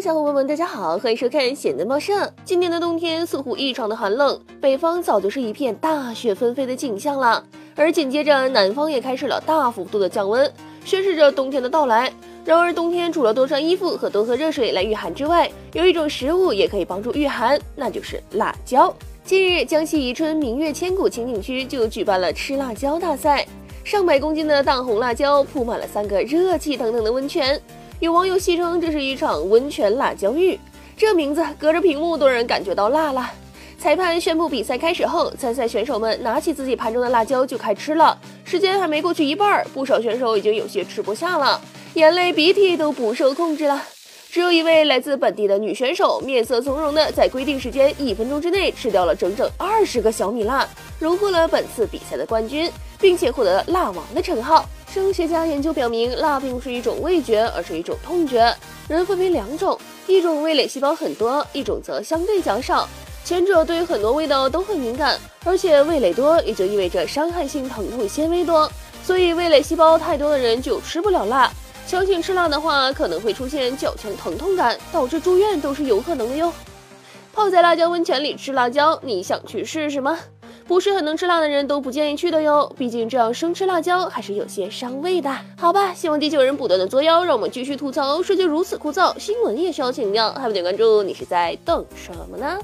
小伙伴们，大家好，欢迎收看咸蛋报社。今年的冬天似乎异常的寒冷，北方早就是一片大雪纷飞的景象了，而紧接着南方也开始了大幅度的降温，宣示着冬天的到来。然而，冬天除了多穿衣服和多喝热水来御寒之外，有一种食物也可以帮助御寒，那就是辣椒。近日，江西宜春明月千古情景区就举办了吃辣椒大赛，上百公斤的大红辣椒铺满了三个热气腾腾的温泉。有网友戏称这是一场温泉辣椒浴，这名字隔着屏幕都让人感觉到辣了。裁判宣布比赛开始后，参赛选手们拿起自己盘中的辣椒就开吃了。时间还没过去一半，不少选手已经有些吃不下了，眼泪鼻涕都不受控制了。只有一位来自本地的女选手，面色从容的在规定时间一分钟之内吃掉了整整二十个小米辣，荣获了本次比赛的冠军，并且获得了辣王的称号。生物学家研究表明，辣并不是一种味觉，而是一种痛觉。人分为两种，一种味蕾细胞很多，一种则相对较少。前者对很多味道都很敏感，而且味蕾多也就意味着伤害性疼痛纤维多，所以味蕾细胞太多的人就吃不了辣。强行吃辣的话，可能会出现较强疼痛感，导致住院都是有可能的哟。泡在辣椒温泉里吃辣椒，你想去试试吗？不是很能吃辣的人都不建议去的哟，毕竟这样生吃辣椒还是有些伤胃的。好吧，希望地球人不断的作妖，让我们继续吐槽世界如此枯燥，新闻也需要情调，还不点关注，你是在等什么呢？